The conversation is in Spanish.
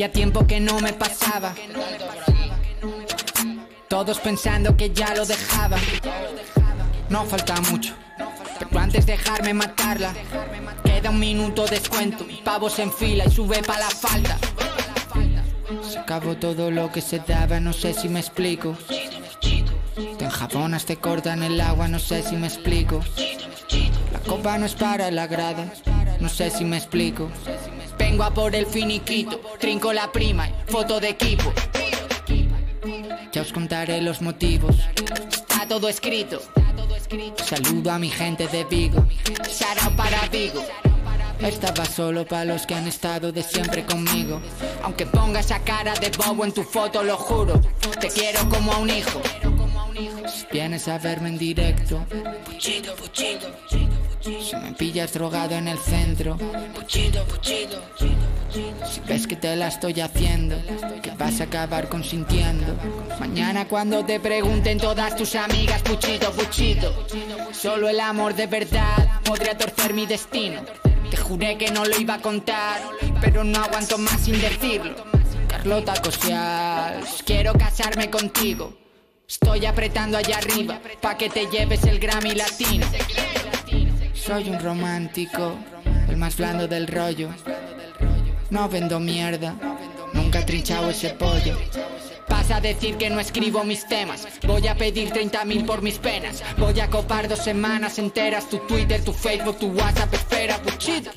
Hacía tiempo que no me pasaba. Todos pensando que ya lo dejaba. No falta mucho. Pero antes dejarme matarla, queda un minuto descuento. Pavos en fila y sube pa' la falda. Se acabó todo lo que se daba, no sé si me explico. Te enjabonas, te cortan el agua, no sé si me explico. La copa no es para la grada, no sé si me explico. Vengo a por el finiquito, trinco la prima, foto de equipo. Ya os contaré los motivos, está todo escrito. Saludo a mi gente de Vigo, Sara para Vigo. Estaba solo para los que han estado de siempre conmigo. Aunque ponga esa cara de bobo en tu foto, lo juro, te quiero como a un hijo. Vienes a verme en directo, puchito, puchito. Me pillas drogado en el centro, puchito, puchito. Si ves que te la estoy haciendo, que vas a acabar consintiendo. Mañana cuando te pregunten todas tus amigas, puchito, puchito. Solo el amor de verdad podría torcer mi destino. Te juré que no lo iba a contar, pero no aguanto más sin decirlo. Carlota Cosial, quiero casarme contigo. Estoy apretando allá arriba pa' que te lleves el Grammy latino. Soy un romántico, el más blando del rollo. No vendo mierda, nunca he trinchado ese pollo. Vas a decir que no escribo mis temas. Voy a pedir 30 mil por mis penas. Voy a copar dos semanas enteras. Tu Twitter, tu Facebook, tu WhatsApp. Espera, puchito,